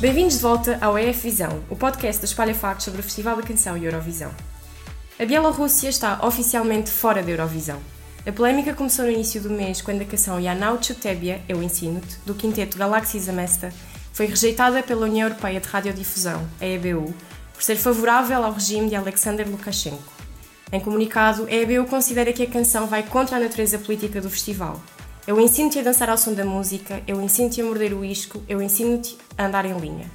Bem-vindos de volta ao EF Visão, o podcast da Espalha Factos sobre o Festival da Canção e Eurovisão. A Bielorrússia está oficialmente fora da Eurovisão. A polémica começou no início do mês, quando a canção Yanau Chutebia, Eu Ensino-te, do quinteto Galaxy Zamesta, foi rejeitada pela União Europeia de Radiodifusão, a EBU, por ser favorável ao regime de Alexander Lukashenko. Em comunicado, a EBU considera que a canção vai contra a natureza política do festival. Eu ensino-te a dançar ao som da música, eu ensino-te a morder o isco, eu ensino-te a andar em linha.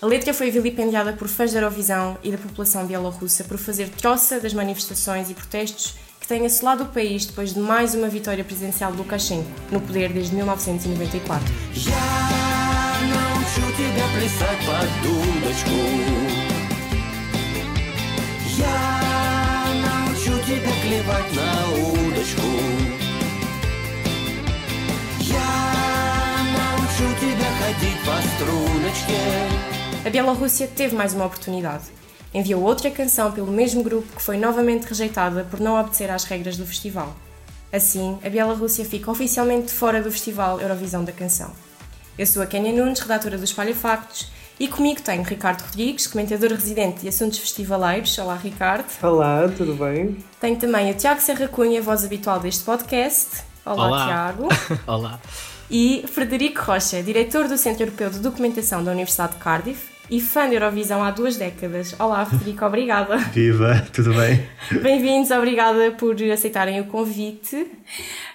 A letra foi vilipendiada por fãs da Eurovisão e da população bielorrussa por fazer troça das manifestações e protestos que têm assolado o país depois de mais uma vitória presidencial de Lukashenko, no poder desde 1994. A Bielorrússia teve mais uma oportunidade. Enviou outra canção pelo mesmo grupo que foi novamente rejeitada por não obedecer às regras do festival. Assim, a Bielorrússia fica oficialmente fora do Festival Eurovisão da Canção. Eu sou a Kenia Nunes, redatora do Espalha Factos, e comigo tenho Ricardo Rodrigues, comentador residente de assuntos festivaleiros. Olá, Ricardo. Olá, tudo bem? Tenho também o Tiago Serra Cunha, voz habitual deste podcast. Olá, Olá. Tiago. Olá. E Frederico Rocha, diretor do Centro Europeu de Documentação da Universidade de Cardiff e fã da Eurovisão há duas décadas. Olá, Frederico, obrigada. Viva, tudo bem? Bem-vindos, obrigada por aceitarem o convite.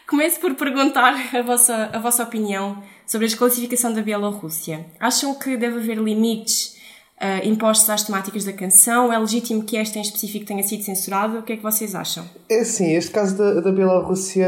Começo por perguntar a vossa, a vossa opinião sobre a desclassificação da Bielorrússia. Acham que deve haver limites uh, impostos às temáticas da canção? É legítimo que esta em específico tenha sido censurada? O que é que vocês acham? É assim, este caso da, da Bielorrússia,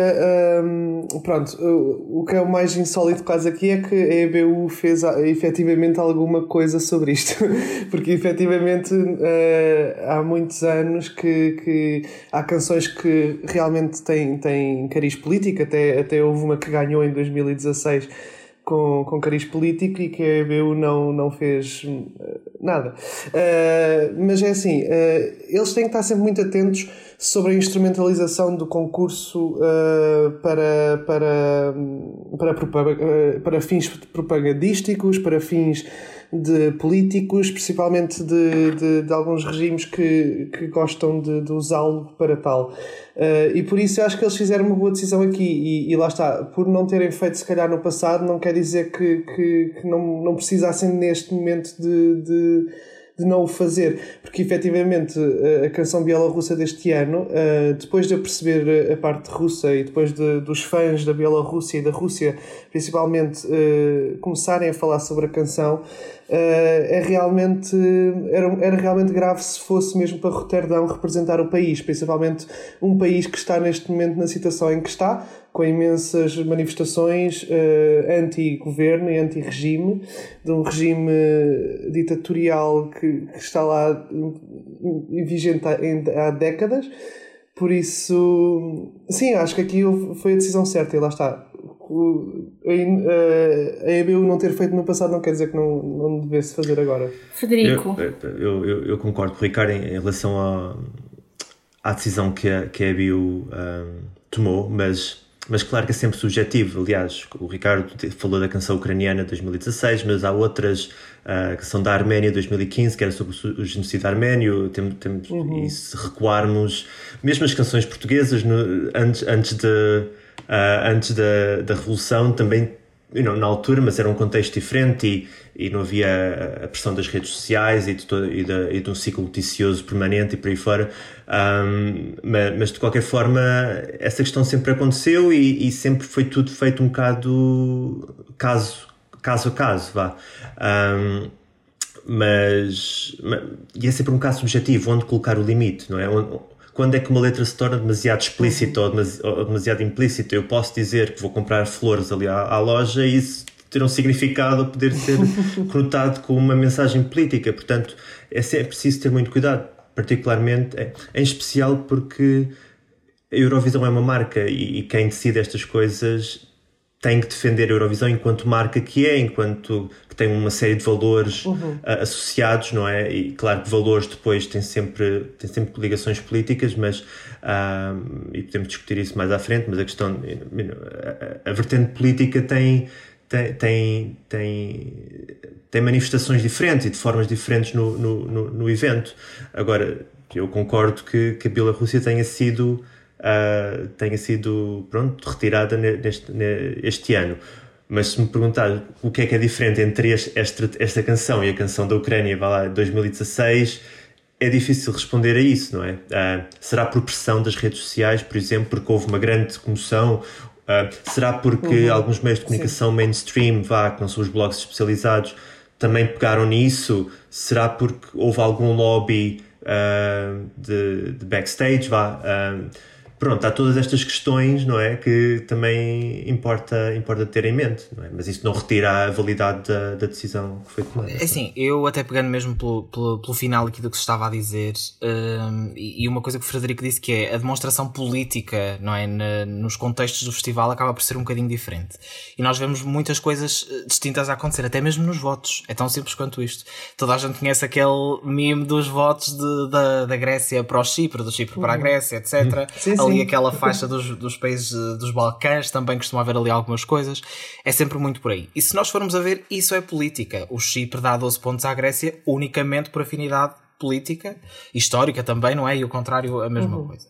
hum, pronto, o, o que é o mais insólito quase aqui é que a EBU fez ah, efetivamente alguma coisa sobre isto, porque efetivamente uh, há muitos anos que, que há canções que realmente têm, têm cariz político, até, até houve uma que ganhou em 2016 com, com cariz político e que a EBU não, não fez nada. Uh, mas é assim, uh, eles têm que estar sempre muito atentos sobre a instrumentalização do concurso uh, para, para, para, para fins propagandísticos, para fins de políticos, principalmente de, de, de, alguns regimes que, que gostam de, de usá-lo para tal. Uh, e por isso eu acho que eles fizeram uma boa decisão aqui. E, e, lá está, por não terem feito se calhar no passado, não quer dizer que, que, que não, não precisassem neste momento de, de de não o fazer, porque efetivamente a canção bielorrussa deste ano, depois de eu perceber a parte russa e depois de, dos fãs da Bielorrússia e da Rússia principalmente começarem a falar sobre a canção, é realmente, era, era realmente grave se fosse mesmo para Roterdão representar o país, principalmente um país que está neste momento na situação em que está, com imensas manifestações uh, anti-governo e anti-regime, de um regime ditatorial que, que está lá vigente há, há décadas. Por isso, sim, acho que aqui foi a decisão certa e lá está. O, a, a EBU não ter feito no passado não quer dizer que não, não devesse fazer agora. Frederico. Eu, eu, eu concordo com o Ricardo em, em relação à, à decisão que a, que a EBU um, tomou, mas mas claro que é sempre subjetivo. Aliás, o Ricardo falou da canção ucraniana de 2016, mas há outras, a canção da Arménia de 2015, que era sobre o genocídio arménio. Tem, tem, uhum. E se recuarmos, mesmo as canções portuguesas, no, antes, antes, de, uh, antes da, da Revolução, também know, na altura, mas era um contexto diferente e, e não havia a pressão das redes sociais e de, todo, e, de, e de um ciclo noticioso permanente e por aí fora. Um, mas, mas, de qualquer forma, essa questão sempre aconteceu e, e, sempre foi tudo feito um bocado caso, caso a caso, vá. Um, mas, mas, e é sempre um caso subjetivo, onde colocar o limite, não é? Onde, quando é que uma letra se torna demasiado explícita ou, demasi ou demasiado implícita. Eu posso dizer que vou comprar flores ali à, à loja e isso ter um significado ou poder ser conotado com uma mensagem política. Portanto, é sempre preciso ter muito cuidado, particularmente, em especial porque a Eurovisão é uma marca e, e quem decide estas coisas tem que defender a Eurovisão enquanto marca que é, enquanto que tem uma série de valores uhum. uh, associados, não é? E claro que valores depois têm sempre, têm sempre ligações políticas, mas uh, e podemos discutir isso mais à frente, mas a questão, a, a vertente política tem tem, tem, tem, tem manifestações diferentes e de formas diferentes no, no, no, no evento. Agora, eu concordo que, que a Bielorrússia tenha sido, uh, tenha sido pronto, retirada neste, neste ano. Mas se me perguntar o que é que é diferente entre esta, esta canção e a canção da Ucrânia, vai lá, 2016, é difícil responder a isso, não é? Uh, será por pressão das redes sociais, por exemplo, porque houve uma grande comoção? Uh, será porque uhum. alguns meios de comunicação Sim. mainstream, vá, que não são os blogs especializados, também pegaram nisso? Será porque houve algum lobby uh, de, de, backstage, vá? Pronto, há todas estas questões, não é? Que também importa, importa ter em mente, não é? Mas isso não retira a validade da, da decisão que foi tomada. É assim, eu até pegando mesmo pelo, pelo, pelo, final aqui do que se estava a dizer, um, e uma coisa que o Frederico disse que é a demonstração política, não é? Na, nos contextos do festival acaba por ser um bocadinho diferente. E nós vemos muitas coisas eh, distintas a acontecer, até mesmo nos votos. É tão simples quanto isto. Toda a gente conhece aquele meme dos votos de, da, da Grécia para o Chipre, do Chipre para a uhum. Grécia, etc. Sim, sim ali aquela faixa dos, dos países eh, dos Balcãs, também costuma haver ali algumas coisas. É sempre muito por aí. E se nós formos a ver, isso é política. O Chipre dá 12 pontos à Grécia unicamente por afinidade política, histórica também, não é? E o contrário, a mesma uhum. coisa.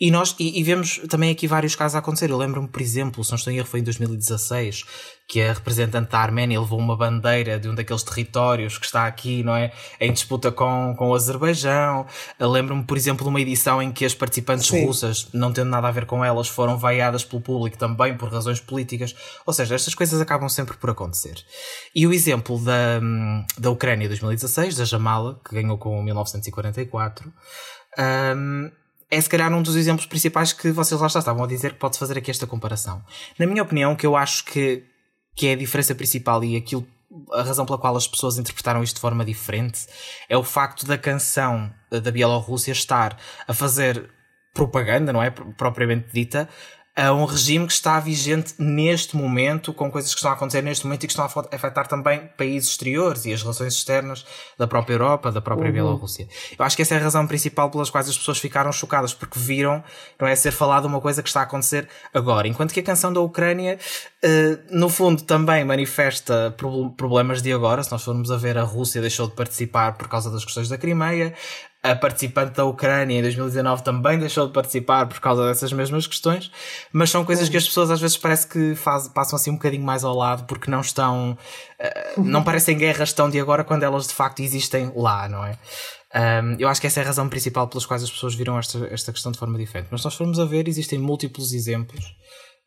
E nós, e, e, vemos também aqui vários casos a acontecer. Eu lembro-me, por exemplo, se não estou em erro, foi em 2016, que a representante da Arménia levou uma bandeira de um daqueles territórios que está aqui, não é? Em disputa com, com o Azerbaijão. Lembro-me, por exemplo, de uma edição em que as participantes Sim. russas, não tendo nada a ver com elas, foram vaiadas pelo público também por razões políticas. Ou seja, estas coisas acabam sempre por acontecer. E o exemplo da, da Ucrânia 2016, da Jamala, que ganhou com 1944, um, é se calhar um dos exemplos principais que vocês lá estavam a dizer que pode fazer aqui esta comparação. Na minha opinião, o que eu acho que, que é a diferença principal e aquilo, a razão pela qual as pessoas interpretaram isto de forma diferente é o facto da canção da Bielorrússia estar a fazer propaganda, não é? Propriamente dita, a um regime que está vigente neste momento, com coisas que estão a acontecer neste momento e que estão a afetar também países exteriores e as relações externas da própria Europa, da própria uhum. Bielorrússia. Eu acho que essa é a razão principal pelas quais as pessoas ficaram chocadas, porque viram, não é, ser falado uma coisa que está a acontecer agora. Enquanto que a canção da Ucrânia, uh, no fundo, também manifesta problemas de agora. Se nós formos a ver, a Rússia deixou de participar por causa das questões da Crimeia, a participante da Ucrânia em 2019 também deixou de participar por causa dessas mesmas questões, mas são coisas que as pessoas às vezes parece que faz, passam assim um bocadinho mais ao lado porque não estão, uh, não parecem guerras tão de agora quando elas de facto existem lá, não é? Um, eu acho que essa é a razão principal pelas quais as pessoas viram esta, esta questão de forma diferente. Mas nós formos a ver, existem múltiplos exemplos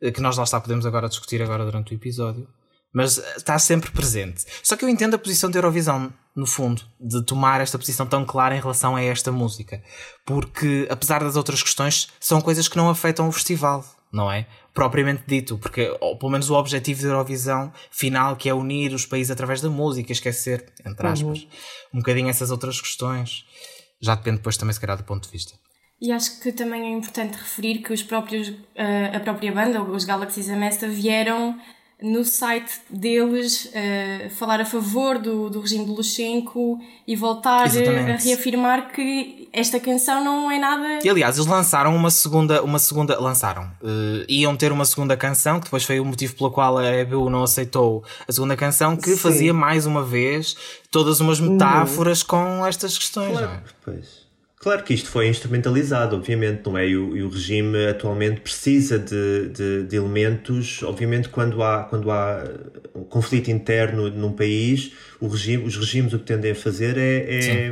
eh, que nós lá está podemos agora discutir agora durante o episódio mas está sempre presente. Só que eu entendo a posição da Eurovisão, no fundo, de tomar esta posição tão clara em relação a esta música. Porque, apesar das outras questões, são coisas que não afetam o festival, não é? Propriamente dito, porque, ou, pelo menos, o objetivo da Eurovisão final, que é unir os países através da música, esquecer, entre uhum. aspas, uhum. um bocadinho essas outras questões. Já depende depois também, se calhar, do ponto de vista. E acho que também é importante referir que os próprios, eh, a própria banda, os Galaxies Amesta, vieram no site deles uh, falar a favor do, do regime de Lushenko e voltar a, a reafirmar que esta canção não é nada. E aliás, eles lançaram uma segunda, uma segunda, lançaram, uh, iam ter uma segunda canção, que depois foi o motivo pelo qual a EBU não aceitou a segunda canção, que Sim. fazia mais uma vez todas umas metáforas uhum. com estas questões. Claro, é? pois. Claro que isto foi instrumentalizado, obviamente, não é? E o, e o regime atualmente precisa de, de, de, elementos, obviamente, quando há, quando há um conflito interno num país, o regime, os regimes o que tendem a fazer é,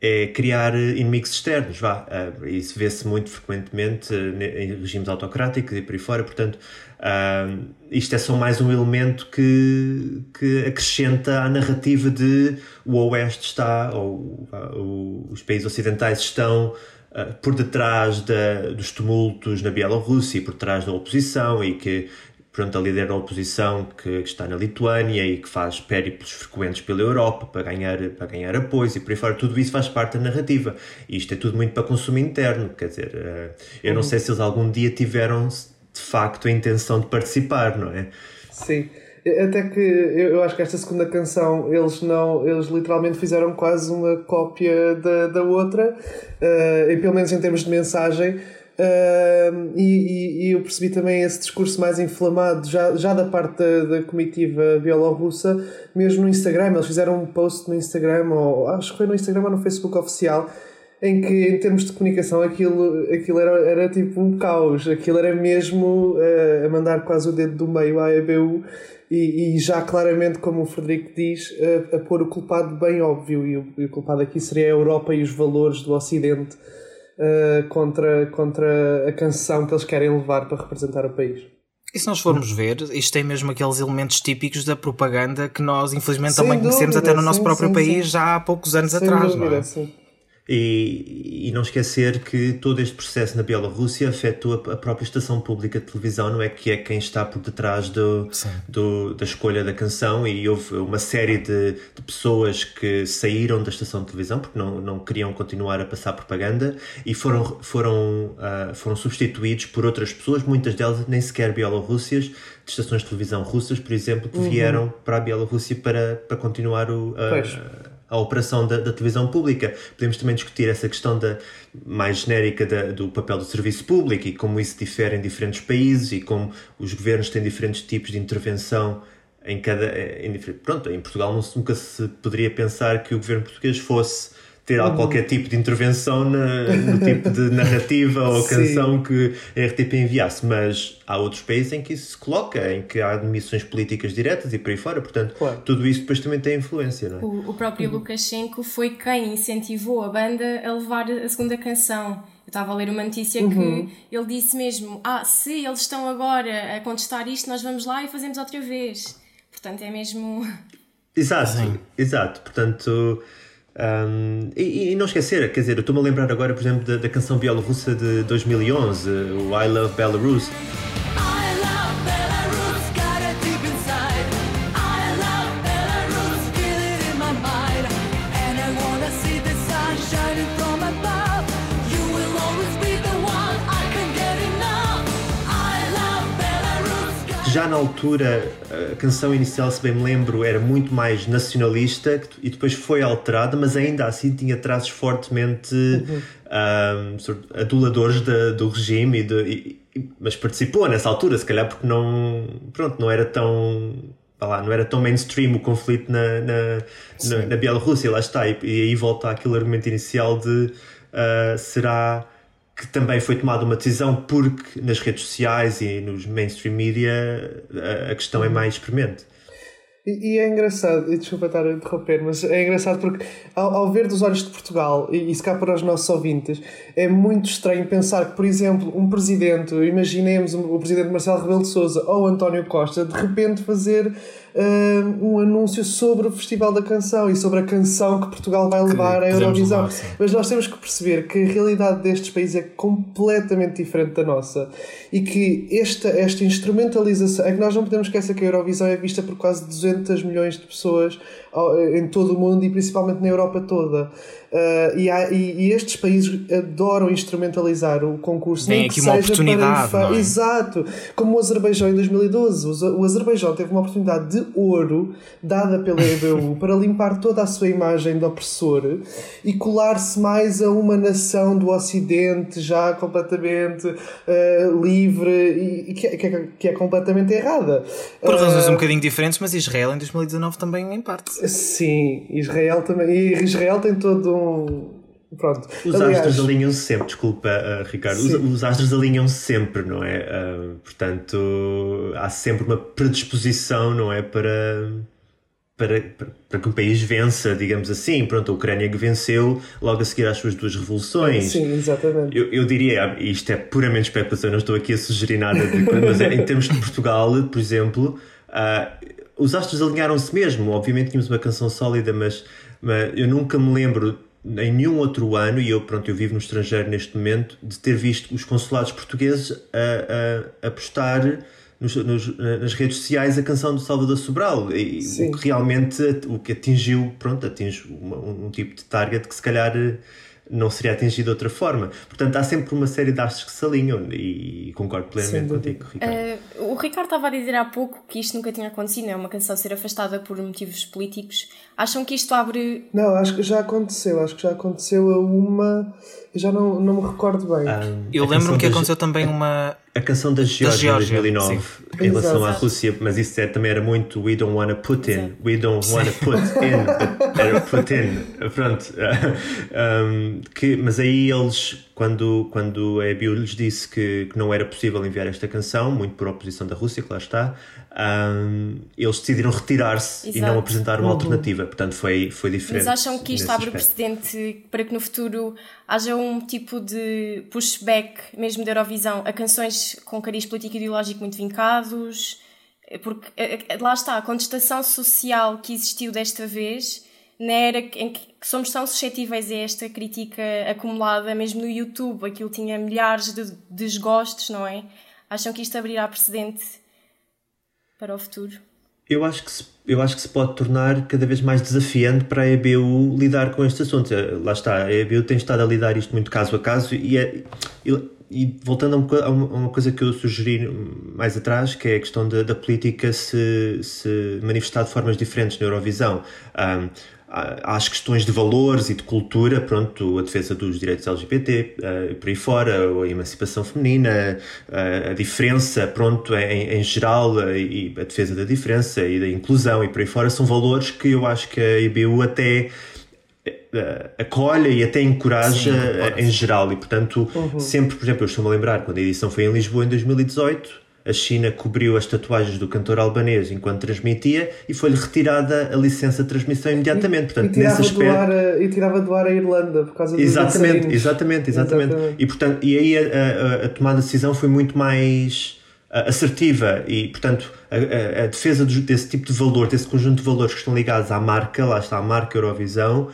é, é criar inimigos externos, vá. Uh, isso vê-se muito frequentemente em regimes autocráticos e por aí fora, portanto, uh, isto é só mais um elemento que, que acrescenta à narrativa de o Oeste está, ou, ou os países ocidentais estão uh, por detrás da, dos tumultos na Bielorrússia e por trás da oposição e que pronto, a líder da oposição que, que, está na Lituânia e que faz périplos frequentes pela Europa para ganhar, para ganhar apoios e por aí fora, tudo isso faz parte da narrativa. E isto é tudo muito para consumo interno, quer dizer, uh, eu não uhum. sei se eles algum dia tiveram de facto a intenção de participar, não é? Sim. Até que eu acho que esta segunda canção eles não eles literalmente fizeram quase uma cópia da, da outra, uh, e pelo menos em termos de mensagem, Uh, e, e, eu percebi também esse discurso mais inflamado já, já da parte da, da comitiva bielorrussa, mesmo no Instagram. Eles fizeram um post no Instagram, ou acho que foi no Instagram ou no Facebook oficial, em que, em termos de comunicação, aquilo, aquilo era, era tipo um caos. Aquilo era mesmo uh, a mandar quase o dedo do meio à EBU e, e já claramente, como o Frederico diz, a, a pôr o culpado bem óbvio. E o, e o culpado aqui seria a Europa e os valores do Ocidente uh, contra, contra a canção que eles querem levar para representar o país. E se nós formos ver, isto tem mesmo aqueles elementos típicos da propaganda que nós, infelizmente, sem também dúvida, conhecemos até no sim, nosso próprio sim, país sim. já há poucos anos sem atrás. Dúvida, não é? Sim. E, e, não esquecer que todo este processo na Bielorrússia afetou a, a, própria estação pública de televisão, não é? Que é quem está por detrás do, do da escolha da canção. E houve uma série de, de, pessoas que saíram da estação de televisão porque não, não queriam continuar a passar propaganda e foram, foram, uh, foram substituídos por outras pessoas, muitas delas nem sequer bielorrússias, de estações de televisão russas, por exemplo, que uhum. vieram para a Bielorrússia para, para continuar o. Uh, a operação da, da, televisão pública. Podemos também discutir essa questão da, mais genérica da, do papel do serviço público e como isso difere em diferentes países e como os governos têm diferentes tipos de intervenção em cada. Em, pronto, em Portugal nunca se poderia pensar que o governo português fosse ter uhum. qualquer tipo de intervenção na, no tipo de narrativa ou canção que a RTP enviasse, mas há outros países em que isso se coloca, em que há admissões políticas diretas e por aí fora, portanto, claro. tudo isso depois também tem influência, não é? O, o próprio uhum. Lukashenko foi quem incentivou a banda a levar a segunda canção. Eu estava a ler uma notícia uhum. que ele disse mesmo: Ah, se eles estão agora a contestar isto, nós vamos lá e fazemos outra vez. Portanto, é mesmo. Exato, Sim. exato. Portanto, um, e, e, não esquecer, quer dizer, eu estou-me a lembrar agora, por exemplo, da, da canção bielorrussa de 2011, o I Love Belarus. Já na altura a canção inicial, se bem me lembro, era muito mais nacionalista e depois foi alterada, mas ainda assim tinha traços fortemente uhum. um, aduladores de, do regime, e, de, e, mas participou nessa altura, se calhar porque não, pronto, não era tão Lá, não era tão mainstream o conflito na, na, na, na Bielorrússia, lá está, e, e, aí volta aquele argumento inicial de uh, será que também foi tomada uma decisão porque nas redes sociais e nos mainstream media a, a questão é mais premente. E, e, é engraçado, e desculpa estar a interromper, mas é engraçado porque ao, ao ver dos olhos de Portugal, e, e se cá para os nossos ouvintes, é muito estranho pensar que, por exemplo, um presidente, imaginemos o presidente Marcelo Rebelo de Souza ou António Costa, de repente fazer um anúncio sobre o Festival da Canção e sobre a canção que Portugal vai levar à Eurovisão. Mas nós temos que perceber que a realidade destes países é completamente diferente da nossa e que esta, esta instrumentalização. É que nós não podemos esquecer que a Eurovisão é vista por quase 200 milhões de pessoas em todo o mundo e principalmente na Europa toda. Uh, e, há, e, e, estes países adoram instrumentalizar o concurso. Tem aqui uma oportunidade. Para... É? Exato. Como o Azerbaijão em 2012. O Azerbaijão teve uma oportunidade de ouro dada pela EBU para limpar toda a sua imagem de opressor e colar-se mais a uma nação do Ocidente já completamente uh, livre e, que, é, que, é, que, é, completamente errada. Por razões uh, um bocadinho diferentes, mas Israel em 2019 também em parte. Sim, Israel também. E Israel tem todo um. Pronto. Os Aliás, astros alinham-se sempre, desculpa, uh, Ricardo. Os, os, astros alinham-se sempre, não é? Uh, portanto, há sempre uma predisposição, não é? Para, para, para, para, que um país vença, digamos assim. Pronto, a Ucrânia que venceu logo a seguir às suas duas revoluções. Sim, exatamente. Eu, eu diria, isto é puramente especulação, não estou aqui a sugerir nada, de, mas é, em termos de Portugal, por exemplo. Uh, os astros alinharam-se mesmo. Obviamente tínhamos uma canção sólida, mas, mas eu nunca me lembro em nenhum outro ano, e eu, pronto, eu vivo no estrangeiro neste momento, de ter visto os consulados portugueses a, a, a postar nos, nos, nas redes sociais a canção do Salvador Sobral. E, o que realmente o que atingiu, pronto, atinge um, um tipo de target que se calhar não seria atingido de outra forma. Portanto, há sempre uma série de astros que se alinham e concordo plenamente contigo, Ricardo. Uh, o Ricardo estava a dizer há pouco que isto nunca tinha acontecido, é uma canção ser afastada por motivos políticos. Acham que isto abre. Não, acho que já aconteceu. Acho que já aconteceu a uma Já não, não me recordo bem. Um, eu lembro-me que aconteceu também uma. A canção da Geórgia em 2009, sim. em relação Exato. à Rússia, mas isso é, também era muito We don't wanna put in, Exato. we don't wanna put in, era put in, pronto. Um, que, mas aí eles, quando, quando a EBU lhes disse que, que não era possível enviar esta canção, muito por oposição da Rússia, que lá está, um, eles decidiram retirar-se e não apresentar uma uhum. alternativa. Portanto, foi, foi diferente. Mas acham que isto abre o precedente para que no futuro haja um tipo de pushback, mesmo da Eurovisão, a canções com cariz político e ideológico muito vincados? Porque eh, eh, lá está, a contestação social que existiu desta vez, na era em que somos tão suscetíveis a esta crítica acumulada, mesmo no YouTube, aquilo tinha milhares de desgostos, não é? Acham que isto abrirá precedente para o futuro? Eu acho que se, eu acho que se pode tornar cada vez mais desafiante para a EBU lidar com estes assuntos. Eh, lá está, a EBU tem estado a lidar isto muito caso a caso e, é, e, e voltando a uma, coisa que eu sugeri mais atrás, que é a questão da, da política se, se manifestar de formas diferentes na Eurovisão. Um, às questões de valores e de cultura, pronto, a defesa dos direitos LGBT, uh, por aí fora, a emancipação feminina, uh, a diferença, pronto, em, em geral, uh, e a defesa da diferença e da inclusão e por aí fora, são valores que eu acho que a IBU até acolhe e até encoraja Sim, em geral e portanto uhum. sempre, por exemplo, eu estou-me a lembrar quando a edição foi em Lisboa em 2018 a China cobriu as tatuagens do cantor albanês enquanto transmitia e foi-lhe retirada a licença de transmissão imediatamente. Portanto, e, tirava nesse aspecto... ar, e tirava do ar a Irlanda por causa dos exatamente, exatamente, exatamente, exatamente. E, portanto, e aí a, a, a tomada de decisão foi muito mais assertiva e, portanto, a, a, a defesa desse tipo de valor, desse conjunto de valores que estão ligados à marca, lá está a marca Eurovisão,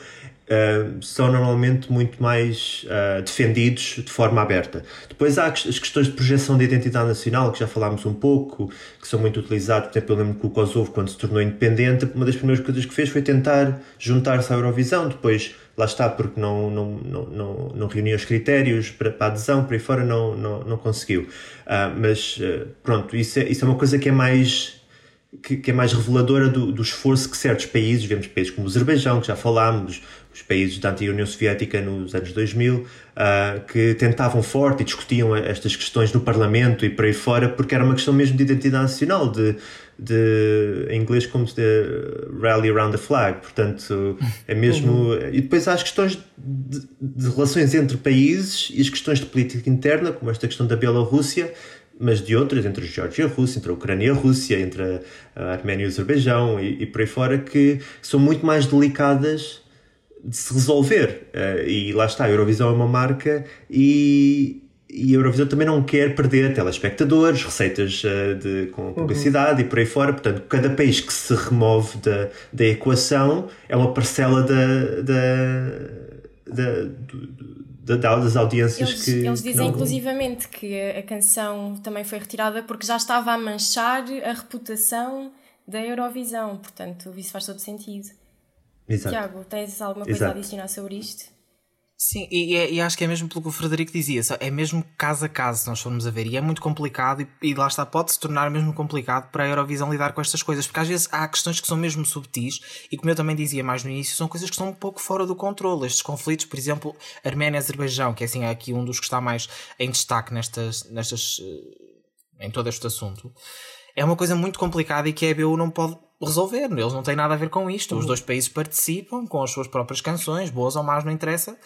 uh, são normalmente muito mais uh, defendidos de forma aberta. Depois há as questões de projeção de identidade nacional, que já falámos um pouco, que são muito utilizados. Por exemplo, eu que o Kosovo, quando se tornou independente, uma das primeiras coisas que fez foi tentar juntar-se à Eurovisão. Depois, lá está, porque não, não, não, não, não reunia os critérios para, para adesão, por aí fora não, não, não conseguiu. Uh, mas, pronto, isso é, isso é uma coisa que é mais que, que, é mais reveladora do, do, esforço que certos países, vemos países como o Azerbaijão, que já falámos, os países da antiga União Soviética nos anos 2000, uh, ah, que tentavam forte e discutiam estas questões no Parlamento e por aí fora, porque era uma questão mesmo de identidade nacional, de, de em inglês como de rally around the flag, portanto é mesmo uhum. e depois há as questões de, de, relações entre países e as questões de política interna, como esta questão da Bielorrússia, mas de outras, entre a Geórgia e a Rússia, entre a Ucrânia e a Rússia, entre a Arménia e o Azerbaijão e, e por aí fora, que são muito mais delicadas de se resolver. Uh, e lá está, a Eurovisão é uma marca e, e a Eurovisão também não quer perder telespectadores, receitas uh, de, com uhum. publicidade uhum. e por aí fora. Portanto, cada país que se remove da, da equação é uma parcela da, da, da, da das audiências eles, que. Eles dizem, que não... inclusivamente, que a, a canção também foi retirada porque já estava a manchar a reputação da Eurovisão. Portanto, isso faz todo sentido. Exato. Tiago, tens alguma coisa Exato. a adicionar sobre isto? Sim, e, e, acho que é mesmo pelo que o Frederico dizia, é mesmo caso a caso, se nós formos a ver, e é muito complicado, e, e lá está, pode se tornar mesmo complicado para a Eurovisão lidar com estas coisas, porque às vezes há questões que são mesmo subtis, e como eu também dizia mais no início, são coisas que estão um pouco fora do controle. Estes conflitos, por exemplo, Arménia e Azerbaijão, que é assim, é aqui um dos que está mais em destaque nestas, nestas, eh, em todo este assunto, é uma coisa muito complicada e que a EBU não pode resolver. Eles não têm nada a ver com isto. Os uhum. dois países participam com as suas próprias canções, boas ou más, não interessa.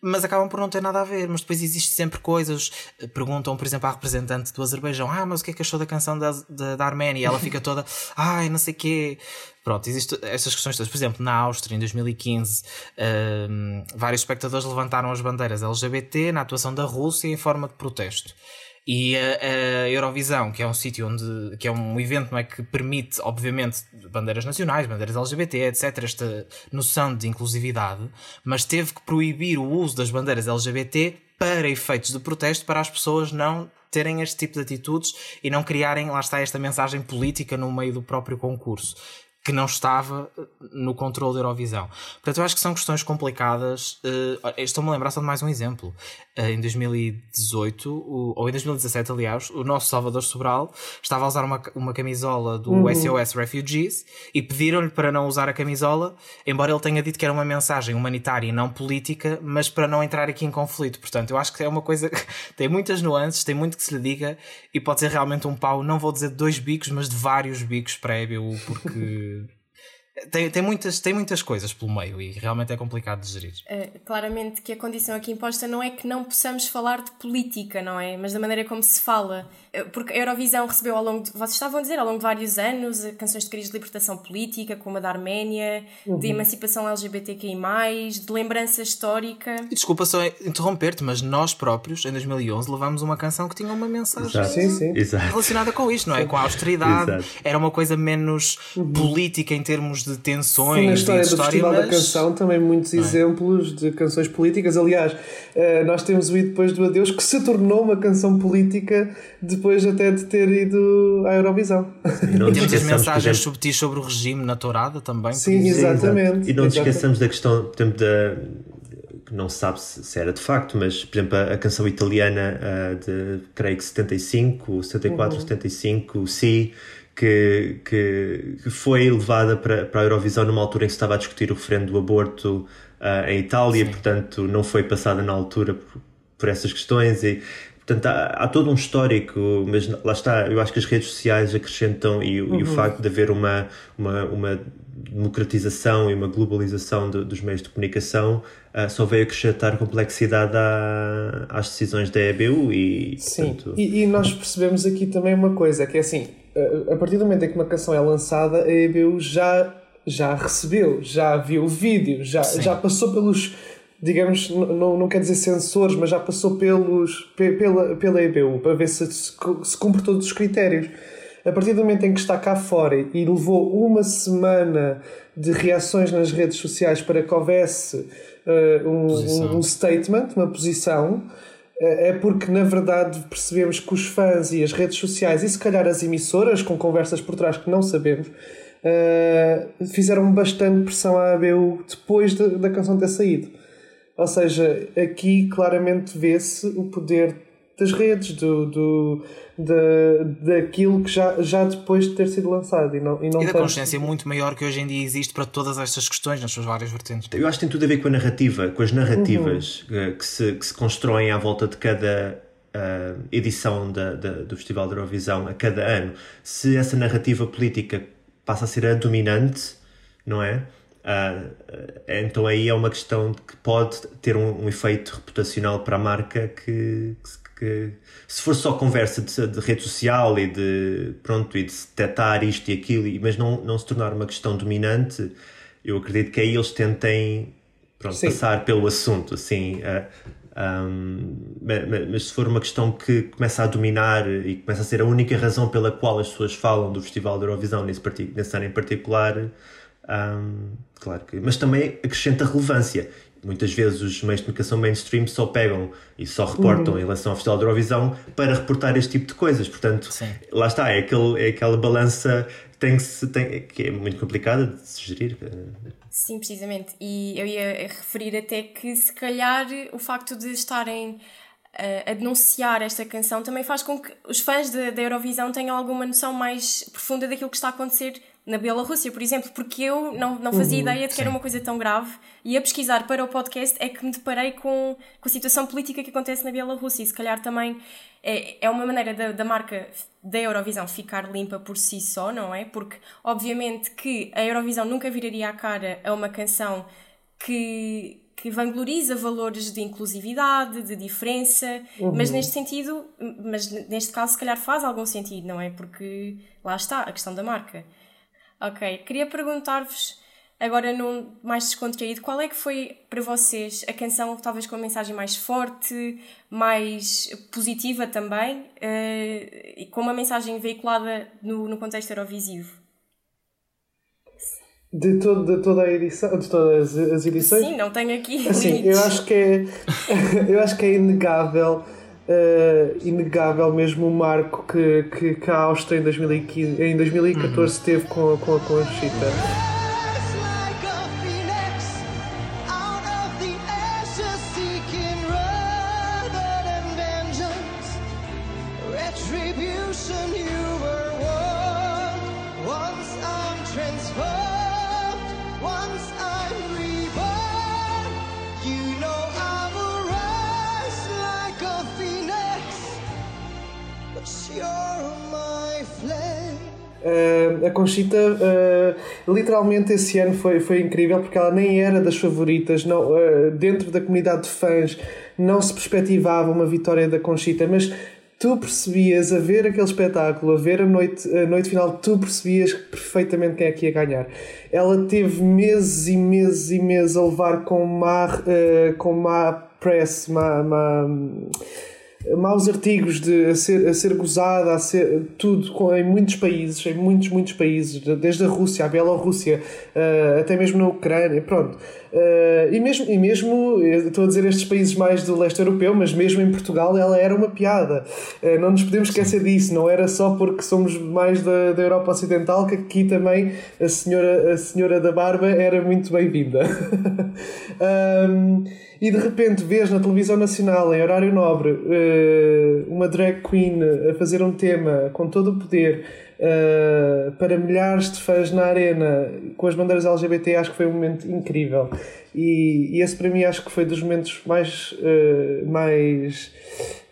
Mas acabam por não ter nada a ver. Mas depois existe sempre coisas. Perguntam, por exemplo, à representante do Azerbaijão: Ah, mas o que é que achou da canção da, da, da Arménia? E ela fica toda: Ai, não sei o quê. Pronto, existem estas questões todas. Por exemplo, na Áustria, em 2015, um, vários espectadores levantaram as bandeiras LGBT na atuação da Rússia em forma de protesto. E a, a, Eurovisão, que é um sítio onde, que é um evento não é, que permite, obviamente, bandeiras nacionais, bandeiras LGBT, etc., esta noção de inclusividade, mas teve que proibir o uso das bandeiras LGBT para efeitos de protesto, para as pessoas não terem este tipo de atitudes e não criarem, lá está, esta mensagem política no meio do próprio concurso que não estava eh, no controle da Eurovisão. Portanto, eu acho que são questões complicadas. Uh, Estou-me a lembrar só de mais um exemplo. Uh, em 2018, o, ou em 2017, aliás, o nosso Salvador Sobral estava a usar uma, uma camisola do uhum. SOS Refugees e pediram-lhe para não usar a camisola, embora ele tenha dito que era uma mensagem humanitária e não política, mas para não entrar aqui em conflito. Portanto, eu acho que é uma coisa que tem muitas nuances, tem muito que se lhe diga e pode ser realmente um pau, não vou dizer de dois bicos, mas de vários bicos para a EBU, porque tem, tem, muitas, tem muitas coisas pelo meio e realmente é complicado de gerir. Uh, claramente que a condição aqui imposta não é que não possamos falar de política, não é? Mas da maneira como se fala. Eh, porque a Eurovisão recebeu ao longo de, vocês estavam a dizer, ao longo de vários anos, eh, canções de crise de libertação política, como a da Arménia, uhum. de emancipação LGBTQI, de lembrança histórica. E desculpa só interromper-te, mas nós próprios, em 2011, levámos uma canção que tinha uma mensagem sim, sim. relacionada com isto, não é? Com a austeridade. Exato. Era uma coisa menos uhum. política em termos de tensões. Sim, na história, do Festival mas... da Canção também muitos é? exemplos de canções políticas. Aliás, eh, nós temos o I Depois do Adeus, que se tornou uma canção política depois até de ter ido à Eurovisão. E, não e temos as mensagens exemplo... subtis sobre o regime na tourada também. Sim, exatamente. E não nos esqueçamos da questão, por exemplo, da que não se sabe se, se, era de facto, mas por exemplo a, a canção italiana uh, de creio que 75, 74, uhum. 75, Si, que, que, foi levada para, para a Eurovisão numa altura em que se estava a discutir o referendo do aborto uh, em Itália, Sim. portanto não foi passada na altura por, por essas questões e portanto há, há, todo um histórico, mas lá está, eu acho que as redes sociais acrescentam e, uhum. e o uhum. facto de haver uma, uma, uma democratização e uma globalização de, dos meios de comunicação uh, só veio acrescentar complexidade à, às decisões da EBU e, Sim, portanto... e, e nós percebemos aqui também uma coisa, que é assim a partir do momento em que uma canção é lançada, a EBU já, já recebeu, já viu o vídeo, já, já passou pelos, digamos, não, não quer dizer sensores, mas já passou pelos, pela, pela EBU para ver se, se cumpre todos os critérios. A partir do momento em que está cá fora e levou uma semana de reações nas redes sociais para que houvesse uh, um, um, statement, uma posição, é, é porque na verdade percebemos que os fãs e as redes sociais e se calhar as emissoras com conversas por trás que não sabemos uh, fizeram bastante pressão à ABU depois de, da canção ter saído. Ou seja, aqui claramente vê-se o poder das redes, do, do, da, daquilo que já, já depois de ter sido lançado. E, não, e, não e da tanto... consciência muito maior que hoje em dia existe para todas estas questões, nas suas várias vertentes. Eu acho que tem tudo a ver com a narrativa, com as narrativas uhum. que, se, que se constroem à volta de cada uh, edição da, da, do Festival da Eurovisão, a cada ano. Se essa narrativa política passa a ser a dominante, não é? Uh, então aí é uma questão que pode ter um, um efeito reputacional para a marca que, que se for só conversa de, de, rede social e de pronto e de detectar isto e aquilo, mas não, não se tornar uma questão dominante, eu acredito que aí eles tentem pronto, passar pelo assunto, assim. Uh, um, mas, mas, se for uma questão que começa a dominar e começa a ser a única razão pela qual as pessoas falam do Festival da Eurovisão nesse, nesse ano em particular, um, claro que. Mas também acrescenta relevância muitas vezes os meios de comunicação mainstream só pegam e só reportam uhum. em relação ao Festival de Eurovisão para reportar este tipo de coisas. Portanto, Sim. lá está, é, aquele, é aquela balança tem que, se, tem, que é muito complicada de se gerir. Sim, precisamente. E eu ia referir até que se calhar o facto de estarem a denunciar esta canção também faz com que os fãs da Eurovisão tenham alguma noção mais profunda daquilo que está a acontecer na Bielorrússia, por exemplo, porque eu não, não fazia uhum, ideia de que sim. era uma coisa tão grave e a pesquisar para o podcast é que me deparei com, com a situação política que acontece na Bielorrússia e se calhar também é, é uma maneira da, da marca da Eurovisão ficar limpa por si só, não é? Porque obviamente que a Eurovisão nunca viraria a cara a uma canção que que vangloriza valores de inclusividade, de diferença, uhum. mas neste sentido, mas neste caso se calhar faz algum sentido, não é? Porque lá está a questão da marca. Ok, queria perguntar-vos agora num mais descontraído, qual é que foi para vocês a canção talvez com a mensagem mais forte, mais positiva também, uh, e com uma mensagem veiculada no, no contexto eurovisivo? De, de toda a edição, de todas as edições? Sim, não tenho aqui. Assim, eu acho que é, eu acho que é inegável uh, inegável mesmo o marco que, que, que a Áustria em, 2015, em 2014 uhum. teve com, com a Conchita. Conchita, uh, literalmente esse ano foi, foi incrível porque ela nem era das favoritas, não, uh, dentro da comunidade de fãs não se perspectivava uma vitória da Conchita, mas tu percebias a ver aquele espetáculo, a ver a noite, a noite final, tu percebias perfeitamente quem é que ia ganhar. Ela teve meses e meses e meses a levar com má, com má press, má, má maus artigos de, a, ser, a ser gozada, a ser tudo em muitos países, em muitos, muitos países, desde a Rússia, a Bielorrússia, uh, até mesmo na Ucrânia, pronto. Uh, e mesmo, e mesmo, estou a dizer estes países mais do leste europeu, mas mesmo em Portugal ela era uma piada. Uh, não nos podemos esquecer disso, não era só porque somos mais da, da Europa Ocidental que aqui também a senhora, a senhora da Barba era muito bem-vinda. um, e de repente vês na televisão nacional, em horário nobre, uh, uma drag queen a fazer um tema com todo o poder uh, para milhares de fãs na arena com as bandeiras LGBT, acho que foi um momento incrível. E, esse para mim acho que foi dos momentos mais, uh, mais,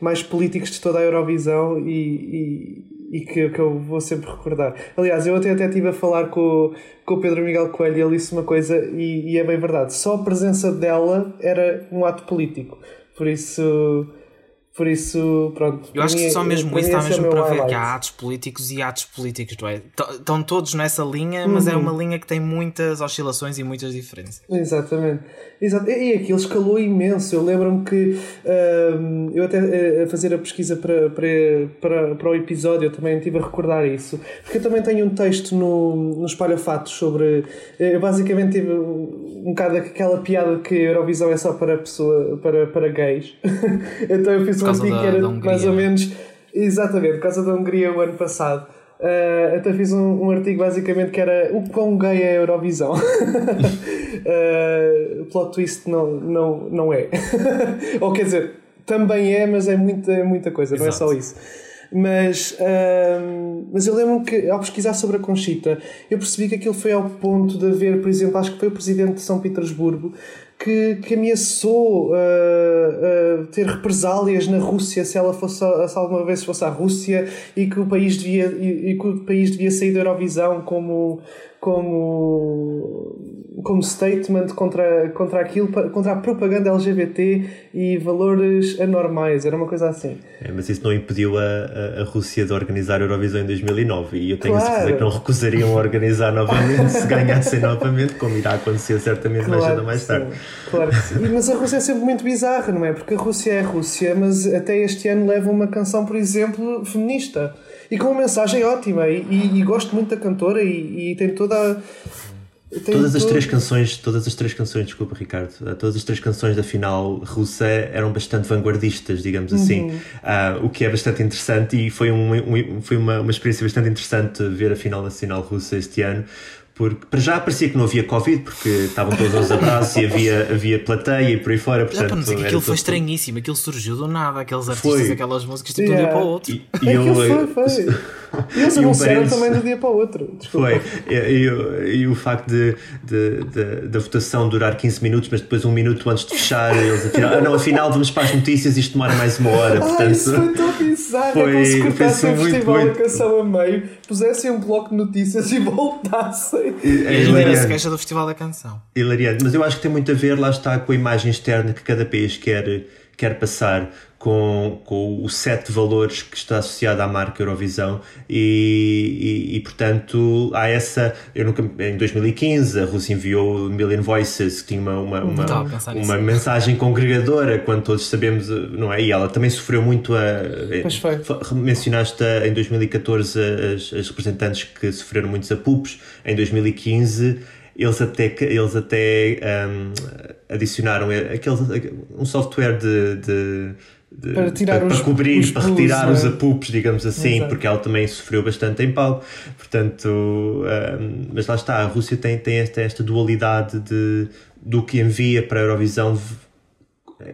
mais políticos de toda a Eurovisão e, e e que, que eu vou sempre recordar. Aliás, eu até, estive a falar com, com o Pedro Miguel Coelho e ele disse uma coisa, e, e é bem verdade: só a presença dela era um ato político. Por isso por isso, pronto. Eu acho que só mesmo isso está é mesmo para ver highlight. que há atos políticos e atos políticos, não é? Estão todos nessa linha, mas é uhum. é uma linha que tem muitas oscilações e muitas diferenças. Exatamente. Exato. E aquilo escalou imenso. Eu lembro-me que uh, eu até uh, a fazer a pesquisa para, para, para, para o episódio eu também estive a recordar isso. Porque eu também tenho um texto no, no Espalha Fatos sobre. Eh, eu basicamente tive um bocado aquela piada que a Eurovisão é só para, pessoa, para, para gays. então eu fiz um artigo que era mais ou menos. Exatamente, por causa da Hungria o ano passado. Uh, até fiz um, um, artigo basicamente que era o quão gay é a Eurovisão. uh, plot twist não, não, não é. Ou quer dizer, também é, mas é muita, é muita coisa, Exato. não é só isso. Mas, uh, mas eu lembro que ao pesquisar sobre a Conchita, eu percebi que aquilo foi ao ponto de haver, por exemplo, acho que foi o presidente de São Petersburgo que, que ameaçou uh, uh, ter represálias na Rússia se ela fosse se alguma vez fosse à Rússia e que o país devia e, e que o país devia sair da Eurovisão como como, como statement contra, contra aquilo, contra a propaganda LGBT e valores anormais, era uma coisa assim. É, mas isso não impediu a, a, a, Rússia de organizar a Eurovisão em 2009 e eu tenho claro. a certeza que não recusariam a organizar novamente se ganhassem novamente, como irá acontecer certamente claro mais cedo ou mais tarde. Claro que sim. Mas a Rússia é sempre muito bizarra, não é? Porque a Rússia é a Rússia, mas até este ano leva uma canção, por exemplo, feminista e com uma mensagem ótima e, e, e gosto muito da cantora e, e tem toda a, todas as três canções, todas as três canções, desculpa Ricardo, eh, todas as três canções da final russa eram bastante vanguardistas, digamos assim, uhum. uh, o que é bastante interessante e foi, um, um, foi uma, uma experiência bastante interessante ver a final nacional russa este ano, porque para já parecia que não havia Covid, porque estavam todos aos abraços e havia, havia plateia e por aí fora. Portanto, para dizer que aquilo foi estranhíssimo, aquilo surgiu do nada, aqueles artistas, foi. aquelas músicas, tipo yeah. de um dia para o outro. E, e eu, foi, foi. E eles anunciaram um também de um dia para o outro. Desculpa. Foi. E, e, e, o facto de, de, de, da votação durar 15 minutos, mas depois um minuto antes de fechar, eles afinal, ah, não, afinal vamos para as notícias, isto demora mais uma hora. Portanto, Ai, isso foi tão bizarro. Foi, é como se cortassem o festival muito... da canção a meio, pusessem um bloco de notícias e voltassem. E a se queixa do Festival da Canção. Hilariante, mas eu acho que tem muito a ver, lá está, com a imagem externa que cada país quer, quer passar com, com o set de valores que está associado à marca Eurovisão e, e, e, portanto há essa eu nunca em 2015 a Rússia enviou Million Voices que tinha uma, uma, uma, uma mensagem congregadora quando todos sabemos não é e ela também sofreu muito a pois foi. mencionaste em 2014 as, as representantes que sofreram muitos apupos em 2015 eles até, eles até um, adicionaram aquele, um software de, de de, para, tirar para, os, para cobrir, os para retirar é? os apupos, digamos assim, Exato. porque ela também sofreu bastante em palco. Portanto, mas lá está, a Rússia tem, tem esta, esta dualidade de, do que envia para a Eurovisão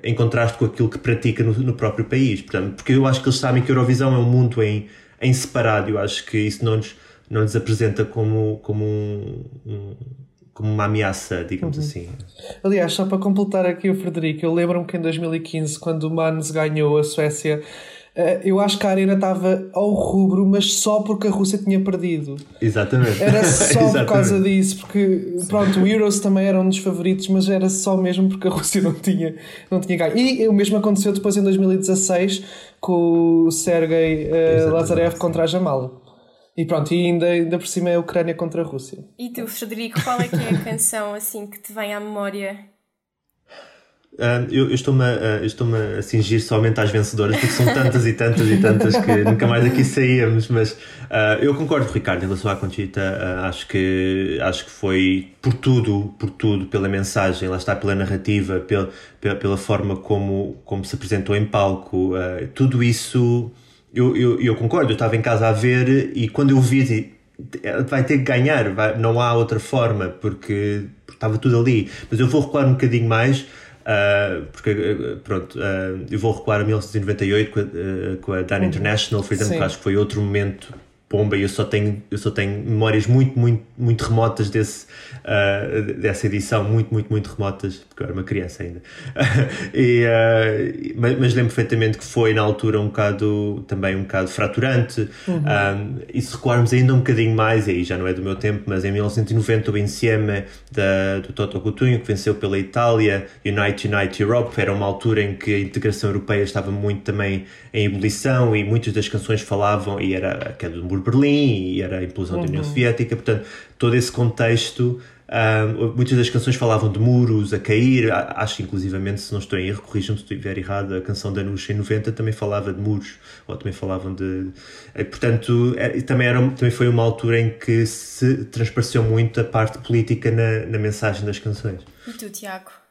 em contraste com aquilo que pratica no, no, próprio país. Portanto, porque eu acho que eles sabem que a Eurovisão é um mundo em, em separado. Eu acho que isso não nos, não nos apresenta como, como, um, um, como uma ameaça, digamos uhum. assim. Aliás, só para completar aqui o Frederico, eu lembro-me que em 2015, quando o Mans ganhou a Suécia, eu acho que a arena estava ao rubro, mas só porque a Rússia tinha perdido. Exatamente. Era só Exatamente. por causa disso, porque pronto, o Euros também era um dos favoritos, mas era só mesmo porque a Rússia não tinha, não tinha ganho. E o mesmo aconteceu depois em 2016 com o Sergei uh, Lazarev contra a Jamal. E pronto, e ainda, ainda por cima é a Ucrânia contra a Rússia. E tu, Frederico, qual é que é a canção assim que te vem à memória Uh, eu, eu estou-me a, uh, estou a cingir somente às vencedoras, porque são tantas e tantas e tantas que nunca mais aqui saíamos. Mas uh, eu concordo, Ricardo, em relação à Conchita. acho, que, acho que foi por tudo, por tudo, pela mensagem, lá está, pela narrativa, pela, pela, pela forma como, como se apresentou em palco. tudo isso, eu, eu, eu concordo. Eu estava em casa a ver e quando eu vi, vai ter que ganhar, vai, não há outra forma, porque, estava tudo ali. Mas eu vou recuar um bocadinho mais. Uh, porque, pronto, uh, eu vou recuar a 1998 com a, uh, com a Dan International, por exemplo, que acho que foi outro momento bomba e eu só tenho, eu só tenho memórias muito, muito, muito remotas desse, dessa edição, muito, muito, muito remotas, porque eu era uma criança ainda. e, mas, mas, lembro perfeitamente que foi na altura um bocado, também um bocado fraturante. Uhum. e se recuarmos ainda um bocadinho mais, e aí já não é do meu tempo, mas em 1990 o Insieme da, do Toto Coutinho, que venceu pela Itália, Unite, Unite Europe, era uma altura em que a integração europeia estava muito também em ebulição e muitas das canções falavam, e era a queda do muro de Berlim, e era a implosão uhum. da União Soviética, portanto, todo esse contexto, um, muitas das canções falavam de muros a cair, acho inclusivamente, se não estou em erro, corrijam-me se estiver errado, a canção da Nuxa em 90 também falava de muros, ou também falavam de... Portanto, é, também, era, também foi uma altura em que se transpareceu muito a parte política na, na mensagem das canções. E tu, Tiago?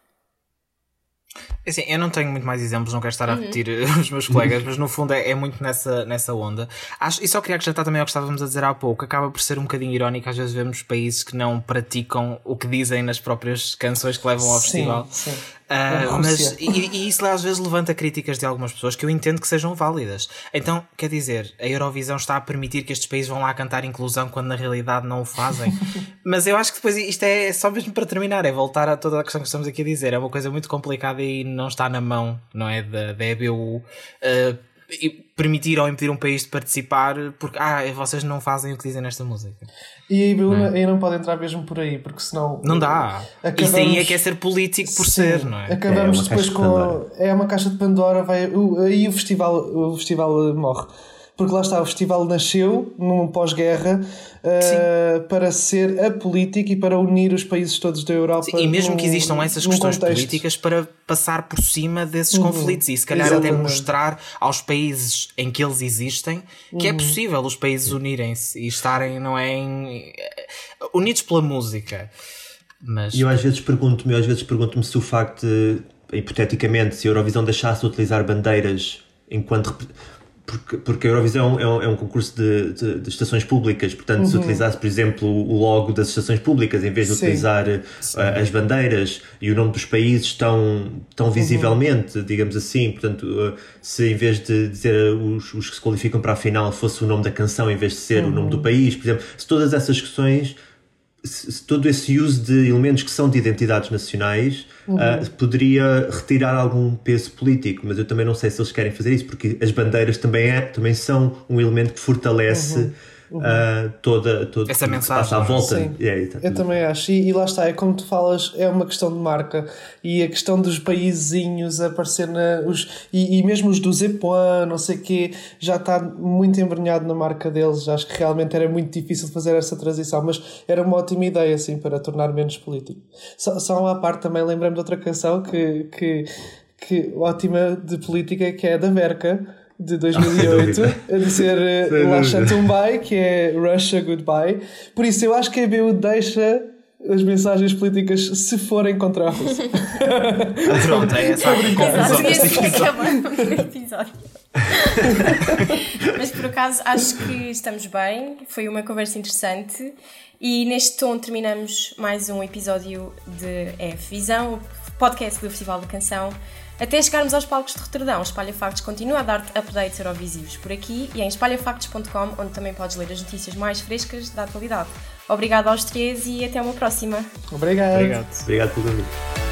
Assim, eu não tenho muito mais exemplos, não quero estar a repetir uhum. os meus colegas, mas no fundo é, é, muito nessa, nessa onda. Acho, e só queria acrescentar também ao que estávamos a dizer há pouco, acaba por ser um bocadinho irónico, às vezes vemos países que não praticam o que dizem nas próprias canções que levam ao sim, festival. Sim. Uh, mas, e, e, isso às vezes levanta críticas de algumas pessoas que eu entendo que sejam válidas. Então, quer dizer, a Eurovisão está a permitir que estes países vão lá cantar inclusão quando na realidade não o fazem. mas eu acho que depois isto é só mesmo para terminar, é voltar a toda a questão que estamos aqui a dizer. É uma coisa muito complicada e não está na mão, não é? Da, da EBU. Uh, permitir ou impedir um país de participar porque ah, vocês não fazem o que dizem nesta música. E a IBU não, é? não pode entrar mesmo por aí, porque senão. Não dá. Acabamos... Isso aí é que é ser político por Sim, ser, não é? Acabamos é depois com. É uma caixa de Pandora, vai, aí o festival, o festival morre. Porque lá está, o festival nasceu num pós-guerra uh, para ser a política e para unir os países todos da Europa. Sim, e mesmo num, que existam essas questões contexto. políticas para passar por cima desses uhum. conflitos e se calhar Exatamente. até mostrar aos países em que eles existem que uhum. é possível os países unirem-se e estarem, não é, em, unidos pela música. Mas... E eu às vezes pergunto-me, às vezes pergunto-me se o facto de, hipoteticamente, se a Eurovisão deixasse de utilizar bandeiras enquanto porque, porque a Eurovisão é um, é um concurso de, de, de, estações públicas, portanto, uhum. se utilizasse, por exemplo, o logo das estações públicas, em vez de Sim. utilizar uh, as bandeiras e o nome dos países tão, tão visivelmente, uhum. digamos assim, portanto, uh, se em vez de dizer os, os que se qualificam para a final fosse o nome da canção em vez de ser uhum. o nome do país, por exemplo, se todas essas questões todo esse uso de elementos que são de identidades nacionais uhum. uh, poderia retirar algum peso político, mas eu também não sei se eles querem fazer isso, porque as bandeiras também, é, também são um elemento que fortalece uhum. Uhum. Uh, toda, toda essa mensagem à volta. Sim. É, eu também acho. E, e, lá está, é como tu falas, é uma questão de marca e a questão dos paísinhos aparecer na. Os, e, e mesmo os do Zepuan, não sei o quê, já está muito embrenhado na marca deles. Acho que realmente era muito difícil fazer essa transição, mas era uma ótima ideia assim para tornar menos político. Só, só à parte também lembrei-me de outra canção que, que, que ótima de política que é a da Verca de 2008 a dizer Lasha Tumbai, que é Russia Goodbye. Por isso eu acho que a BU deixa as mensagens políticas se forem contra a Rússia. Pronto, é essa a e assim acabamos o episódio. Mas por acaso acho que estamos bem, foi uma conversa interessante e neste tom terminamos mais um episódio de EF Visão, o podcast do Festival da Canção. Até chegarmos aos palcos de Roterdão, Espalha Factos continua a dar-te updates eurovisivos por aqui e em espalhafactos.com, onde também podes ler as notícias mais frescas da atualidade. Obrigado aos três e até uma próxima. Obrigado. Obrigado. Obrigado pelo convite.